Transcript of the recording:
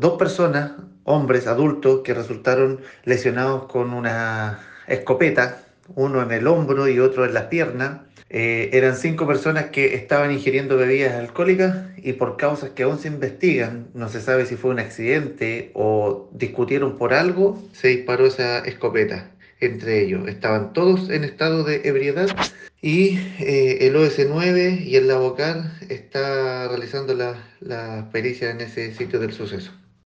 dos personas, hombres adultos, que resultaron lesionados con una escopeta, uno en el hombro y otro en las piernas. Eh, eran cinco personas que estaban ingiriendo bebidas alcohólicas y por causas que aún se investigan, no se sabe si fue un accidente o discutieron por algo, se disparó esa escopeta entre ellos. Estaban todos en estado de ebriedad y eh, el OS9 y el Lavocar está realizando las la pericia en ese sitio del suceso.